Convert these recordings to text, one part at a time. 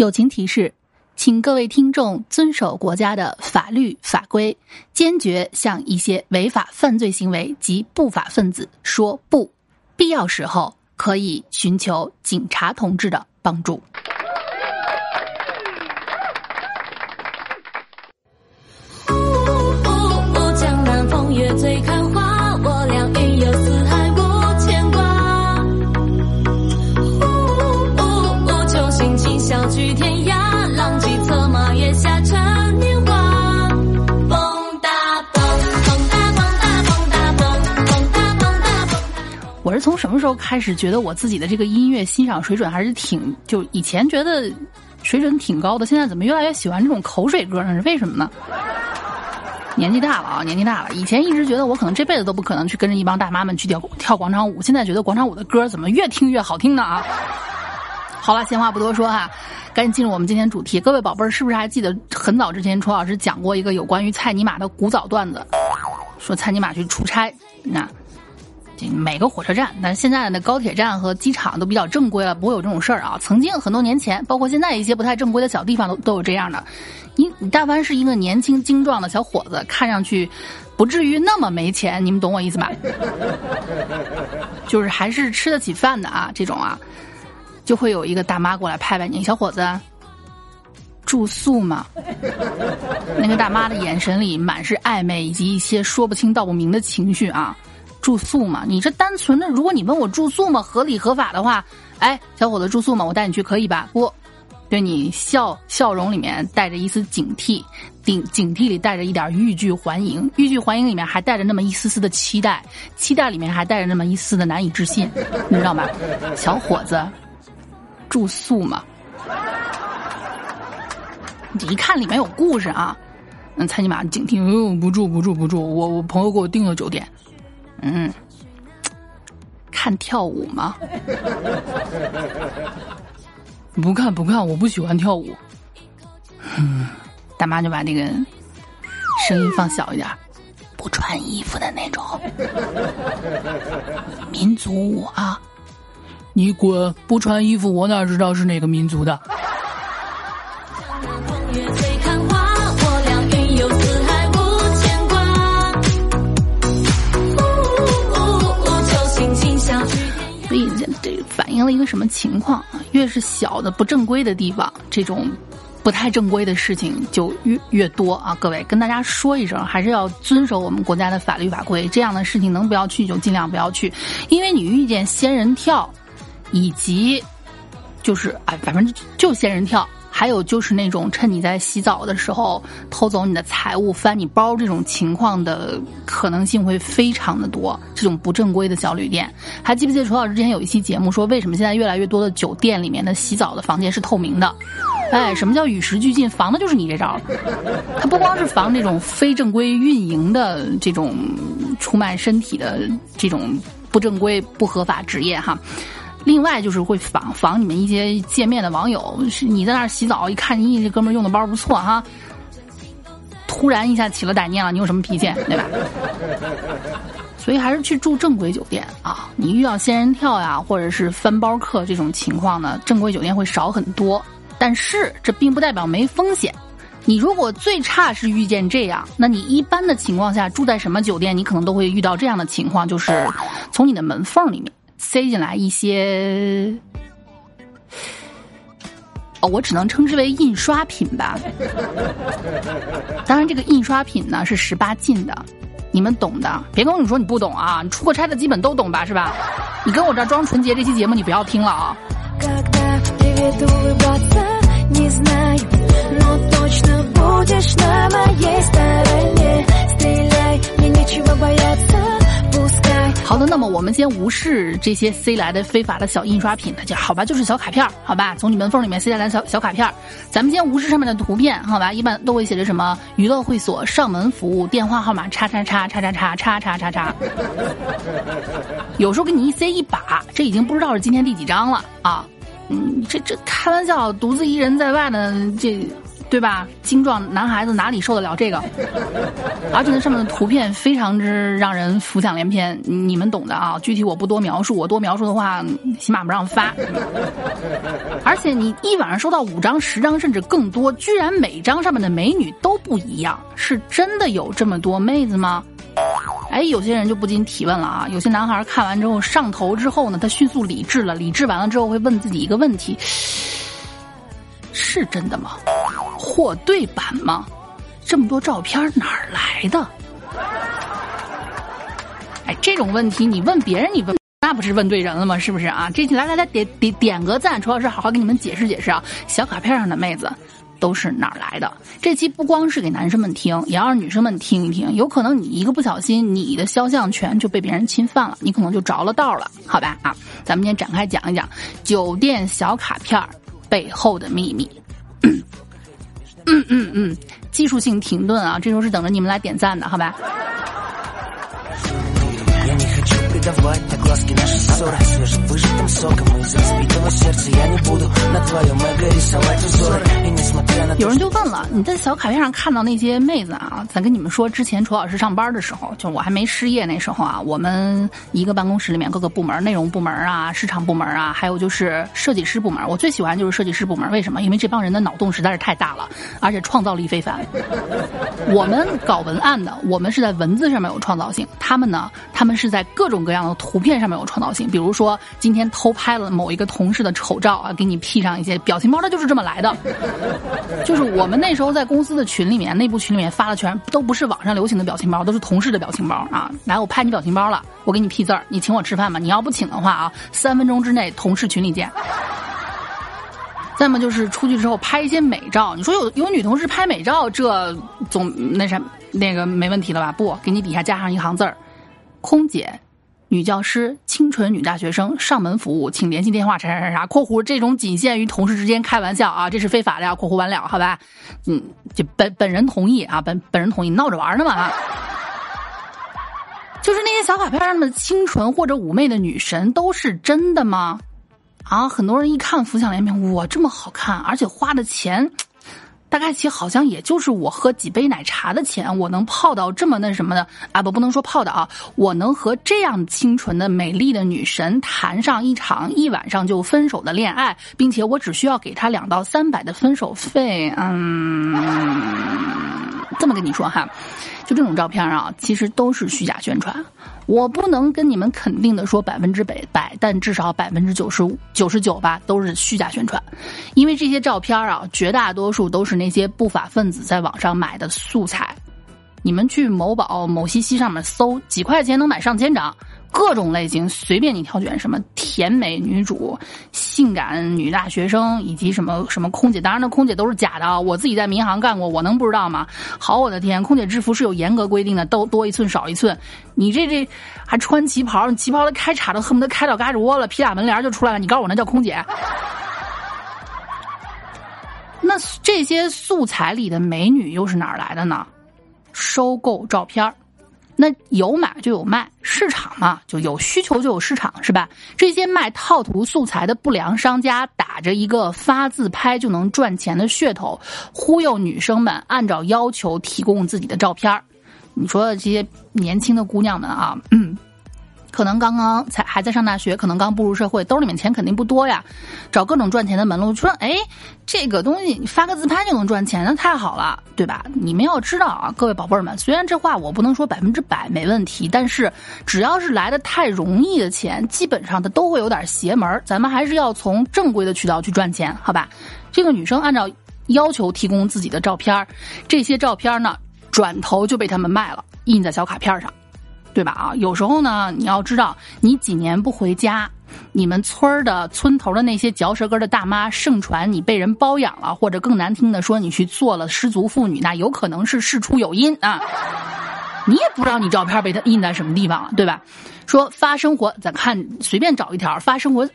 友情提示，请各位听众遵守国家的法律法规，坚决向一些违法犯罪行为及不法分子说不。必要时候可以寻求警察同志的帮助。我是从什么时候开始觉得我自己的这个音乐欣赏水准还是挺……就以前觉得水准挺高的，现在怎么越来越喜欢这种口水歌呢？是为什么呢？年纪大了啊，年纪大了。以前一直觉得我可能这辈子都不可能去跟着一帮大妈们去跳跳广场舞，现在觉得广场舞的歌怎么越听越好听呢啊！好了，闲话不多说哈，赶紧进入我们今天主题。各位宝贝儿，是不是还记得很早之前楚老师讲过一个有关于蔡尼玛的古早段子？说蔡尼玛去出差，那这每个火车站，但现在的高铁站和机场都比较正规了，不会有这种事儿啊。曾经很多年前，包括现在一些不太正规的小地方都都有这样的。你你但凡是一个年轻精壮的小伙子，看上去不至于那么没钱，你们懂我意思吧？就是还是吃得起饭的啊，这种啊，就会有一个大妈过来拍拍你，小伙子，住宿吗？那个大妈的眼神里满是暧昧以及一些说不清道不明的情绪啊。住宿嘛，你这单纯的，如果你问我住宿吗？合理合法的话，哎，小伙子住宿吗？我带你去可以吧？不。对你笑笑容里面带着一丝警惕，警警惕里带着一点欲拒还迎，欲拒还迎里面还带着那么一丝丝的期待，期待里面还带着那么一丝的难以置信，你知道吗？小伙子，住宿嘛？你一看里面有故事啊，嗯，蔡尼玛警惕，嗯，不住不住不住，我我朋友给我订的酒店，嗯，看跳舞吗？不看不看，我不喜欢跳舞。嗯，大妈就把那个声音放小一点，不穿衣服的那种民族舞啊！你滚！不穿衣服，我哪知道是哪个民族的？风月醉看花，我俩云游四海无牵挂。所以这这反映了一个什么情况啊？越是小的不正规的地方，这种不太正规的事情就越越多啊！各位跟大家说一声，还是要遵守我们国家的法律法规，这样的事情能不要去就尽量不要去，因为你遇见仙人跳，以及就是哎，反正就仙人跳。还有就是那种趁你在洗澡的时候偷走你的财物、翻你包这种情况的可能性会非常的多。这种不正规的小旅店，还记不记得楚老师之前有一期节目说，为什么现在越来越多的酒店里面的洗澡的房间是透明的？哎，什么叫与时俱进？防的就是你这招。它不光是防这种非正规运营的这种出卖身体的这种不正规、不合法职业哈。另外就是会防防你们一些见面的网友，是你在那儿洗澡，一看你这哥们儿用的包不错哈，突然一下起了歹念了，你有什么脾气，对吧？所以还是去住正规酒店啊！你遇到仙人跳呀，或者是翻包客这种情况呢，正规酒店会少很多。但是这并不代表没风险。你如果最差是遇见这样，那你一般的情况下住在什么酒店，你可能都会遇到这样的情况，就是从你的门缝里面。塞进来一些，哦，我只能称之为印刷品吧。当然，这个印刷品呢是十八禁的，你们懂的。别跟我说你不懂啊！你出过差的基本都懂吧？是吧？你跟我这装纯洁，这期节目你不要听了啊！好的，那么我们先无视这些塞来的非法的小印刷品，就好吧，就是小卡片好吧，从你门缝里面塞下来小小卡片咱们先无视上面的图片，好吧，一般都会写着什么娱乐会所上门服务，电话号码叉叉叉叉叉叉叉叉叉。叉，有时候给你一塞一把，这已经不知道是今天第几张了。啊，嗯，这这开玩笑，独自一人在外呢，这对吧？精壮男孩子哪里受得了这个？而且那上面的图片非常之让人浮想联翩，你们懂的啊。具体我不多描述，我多描述的话，起码不让发。而且你一晚上收到五张、十张甚至更多，居然每张上面的美女都不一样，是真的有这么多妹子吗？哎，有些人就不禁提问了啊！有些男孩看完之后上头之后呢，他迅速理智了，理智完了之后会问自己一个问题：是真的吗？货对版吗？这么多照片哪儿来的？哎，这种问题你问别人，你问那不是问对人了吗？是不是啊？这来来来，点点点个赞，楚老师好好给你们解释解释啊！小卡片上的妹子。都是哪儿来的？这期不光是给男生们听，也要让女生们听一听。有可能你一个不小心，你的肖像权就被别人侵犯了，你可能就着了道了，好吧？啊，咱们今天展开讲一讲酒店小卡片背后的秘密。嗯嗯嗯，技术性停顿啊，这时候是等着你们来点赞的，好吧？有人就问了，你在小卡片上看到那些妹子啊？咱跟你们说，之前楚老师上班的时候，就我还没失业那时候啊，我们一个办公室里面各个部门，内容部门啊、市场部门啊，还有就是设计师部门，我最喜欢就是设计师部门。为什么？因为这帮人的脑洞实在是太大了，而且创造力非凡。我们搞文案的，我们是在文字上面有创造性；他们呢，他们是在各种各样的图片上面有创造性。比如说，今天偷拍了某一个同事的丑照啊，给你 P 上一些表情包，它就是这么来的。就是我们那时候在公司的群里面，内部群里面发的全都不是网上流行的表情包，都是同事的表情包啊。来，我拍你表情包了，我给你 P 字儿，你请我吃饭吧。你要不请的话啊，三分钟之内同事群里见。再么就是出去之后拍一些美照，你说有有女同事拍美照，这总那啥那个没问题了吧？不，给你底下加上一行字儿，空姐。女教师、清纯女大学生上门服务，请联系电话啥啥啥啥。括弧这种仅限于同事之间开玩笑啊，这是非法的呀。括弧完了，好吧？嗯，就本本人同意啊，本本人同意，闹着玩呢嘛。就是那些小卡片上的清纯或者妩媚的女神，都是真的吗？啊，很多人一看浮想联翩，哇，这么好看，而且花的钱。大概其好像也就是我喝几杯奶茶的钱，我能泡到这么那什么的啊不不能说泡的啊，我能和这样清纯的美丽的女神谈上一场一晚上就分手的恋爱，并且我只需要给她两到三百的分手费，嗯，这么跟你说哈，就这种照片啊，其实都是虚假宣传。我不能跟你们肯定的说百分之百百，但至少百分之九十五、九十九吧都是虚假宣传，因为这些照片啊，绝大多数都是那些不法分子在网上买的素材。你们去某宝、某西西上面搜，几块钱能买上千张。各种类型随便你挑选，什么甜美女主、性感女大学生，以及什么什么空姐。当然，那空姐都是假的啊！我自己在民航干过，我能不知道吗？好，我的天，空姐制服是有严格规定的，都多一寸少一寸。你这这还穿旗袍，旗袍的开叉都恨不得开到嘎吱窝了，披俩门帘就出来了。你告诉我那叫空姐？那这些素材里的美女又是哪儿来的呢？收购照片儿。那有买就有卖，市场嘛，就有需求就有市场，是吧？这些卖套图素材的不良商家，打着一个发自拍就能赚钱的噱头，忽悠女生们按照要求提供自己的照片你说这些年轻的姑娘们啊，嗯。可能刚刚才还在上大学，可能刚步入社会，兜里面钱肯定不多呀，找各种赚钱的门路。说，哎，这个东西发个自拍就能赚钱，那太好了，对吧？你们要知道啊，各位宝贝儿们，虽然这话我不能说百分之百没问题，但是只要是来的太容易的钱，基本上它都会有点邪门儿。咱们还是要从正规的渠道去赚钱，好吧？这个女生按照要求提供自己的照片，这些照片呢，转头就被他们卖了，印在小卡片上。对吧？啊，有时候呢，你要知道，你几年不回家，你们村儿的村头的那些嚼舌根的大妈盛传你被人包养了，或者更难听的说你去做了失足妇女，那有可能是事出有因啊。你也不知道你照片被他印在什么地方了，对吧？说发生活，咱看随便找一条发生活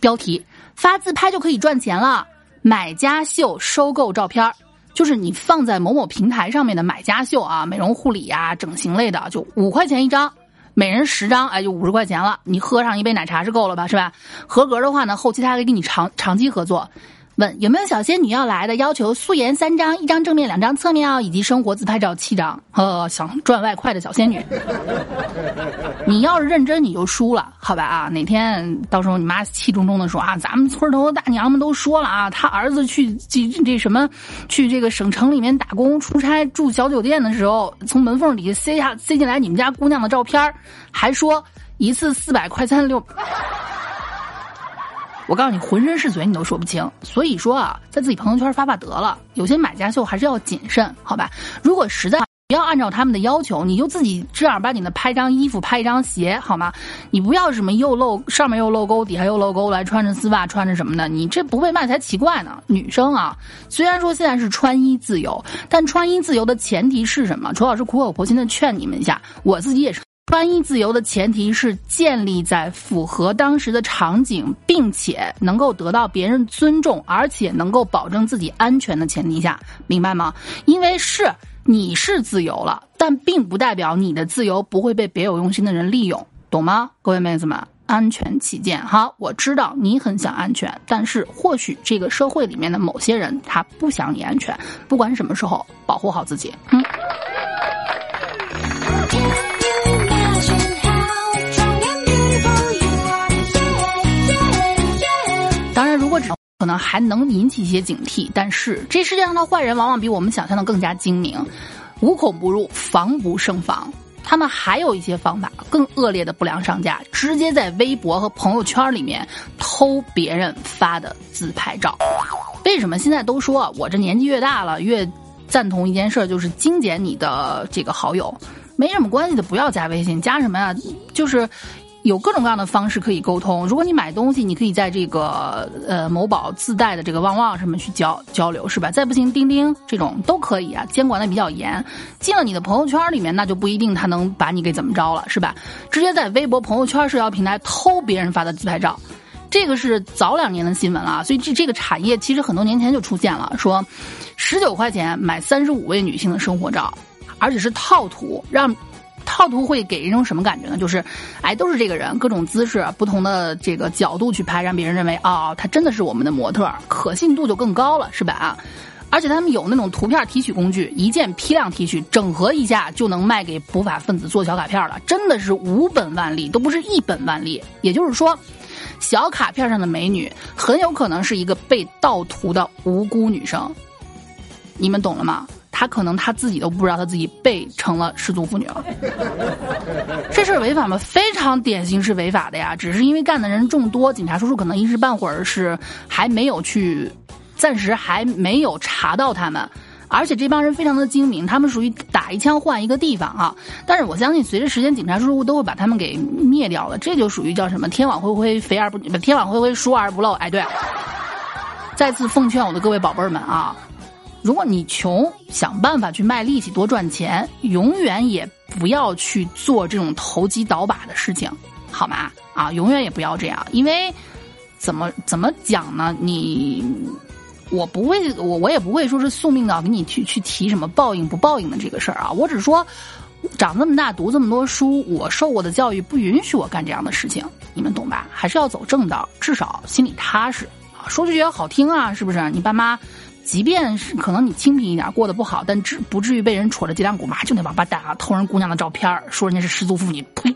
标题，发自拍就可以赚钱了，买家秀收购照片。就是你放在某某平台上面的买家秀啊，美容护理啊、整形类的，就五块钱一张，每人十张，哎，就五十块钱了。你喝上一杯奶茶是够了吧，是吧？合格的话呢，后期他还给你长长期合作。问有没有小仙女要来的？要求素颜三张，一张正面，两张侧面哦，以及生活自拍照七张。呃，想赚外快的小仙女，你要是认真，你就输了，好吧啊？哪天到时候你妈气冲冲的说啊，咱们村头的大娘们都说了啊，她儿子去这这什么，去这个省城里面打工出差住小酒店的时候，从门缝底下塞下塞进来你们家姑娘的照片还说一次四百快餐六。我告诉你，浑身是嘴，你都说不清。所以说啊，在自己朋友圈发发得了。有些买家秀还是要谨慎，好吧？如果实在不要按照他们的要求，你就自己正儿八经的拍张衣服，拍一张鞋，好吗？你不要什么又露上面又露沟，底下又露沟来穿着丝袜，穿着什么的，你这不被卖才奇怪呢。女生啊，虽然说现在是穿衣自由，但穿衣自由的前提是什么？楚老师苦口婆心的劝你们一下，我自己也是。穿衣自由的前提是建立在符合当时的场景，并且能够得到别人尊重，而且能够保证自己安全的前提下，明白吗？因为是你是自由了，但并不代表你的自由不会被别有用心的人利用，懂吗？各位妹子们，安全起见，好，我知道你很想安全，但是或许这个社会里面的某些人他不想你安全，不管什么时候，保护好自己，嗯。可能还能引起一些警惕，但是这世界上的坏人往往比我们想象的更加精明，无孔不入，防不胜防。他们还有一些方法，更恶劣的不良商家，直接在微博和朋友圈里面偷别人发的自拍照。为什么现在都说我这年纪越大了越赞同一件事，就是精简你的这个好友，没什么关系的不要加微信，加什么呀？就是。有各种各样的方式可以沟通。如果你买东西，你可以在这个呃某宝自带的这个旺旺上面去交交流，是吧？再不行，钉钉这种都可以啊，监管的比较严。进了你的朋友圈里面，那就不一定他能把你给怎么着了，是吧？直接在微博、朋友圈社交平台偷别人发的自拍照，这个是早两年的新闻了。所以这这个产业其实很多年前就出现了，说十九块钱买三十五位女性的生活照，而且是套图，让。套图会给人一种什么感觉呢？就是，哎，都是这个人，各种姿势、不同的这个角度去拍，让别人认为啊，他真的是我们的模特，可信度就更高了，是吧？啊，而且他们有那种图片提取工具，一键批量提取，整合一下就能卖给不法分子做小卡片了，真的是无本万利，都不是一本万利。也就是说，小卡片上的美女很有可能是一个被盗图的无辜女生，你们懂了吗？他可能他自己都不知道他自己被成了失足妇女了，这事儿违法吗？非常典型是违法的呀，只是因为干的人众多，警察叔叔可能一时半会儿是还没有去，暂时还没有查到他们，而且这帮人非常的精明，他们属于打一枪换一个地方啊。但是我相信随着时间，警察叔叔都会把他们给灭掉了，这就属于叫什么天网恢恢，肥而不天网恢恢，疏而不漏。哎，对，再次奉劝我的各位宝贝儿们啊。如果你穷，想办法去卖力气多赚钱，永远也不要去做这种投机倒把的事情，好吗？啊，永远也不要这样，因为怎么怎么讲呢？你我不会，我我也不会说是宿命的给你去去提什么报应不报应的这个事儿啊。我只说，长这么大读这么多书，我受过的教育不允许我干这样的事情，你们懂吧？还是要走正道，至少心里踏实啊。说句也好听啊，是不是？你爸妈。即便是可能你清贫一点过得不好，但至不至于被人戳着脊梁骨骂，就那王八蛋啊，偷人姑娘的照片，说人家是失足妇女，呸！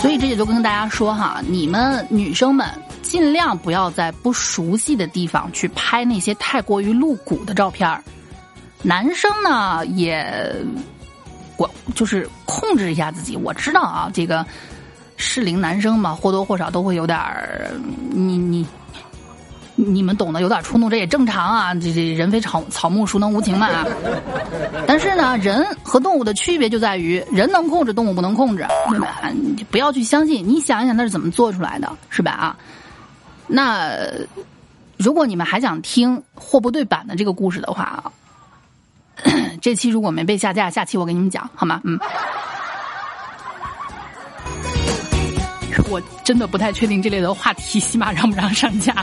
所以这也就跟大家说哈，你们女生们。尽量不要在不熟悉的地方去拍那些太过于露骨的照片。男生呢，也我就是控制一下自己。我知道啊，这个适龄男生嘛，或多或少都会有点儿，你你你们懂得，有点冲动，这也正常啊。这这人非草草木，孰能无情嘛？但是呢，人和动物的区别就在于，人能控制，动物不能控制，对吧？你不要去相信，你想一想，那是怎么做出来的，是吧？啊？那，如果你们还想听货不对版的这个故事的话啊，这期如果没被下架，下期我给你们讲好吗？嗯，我真的不太确定这类的话题，起码让不让上架。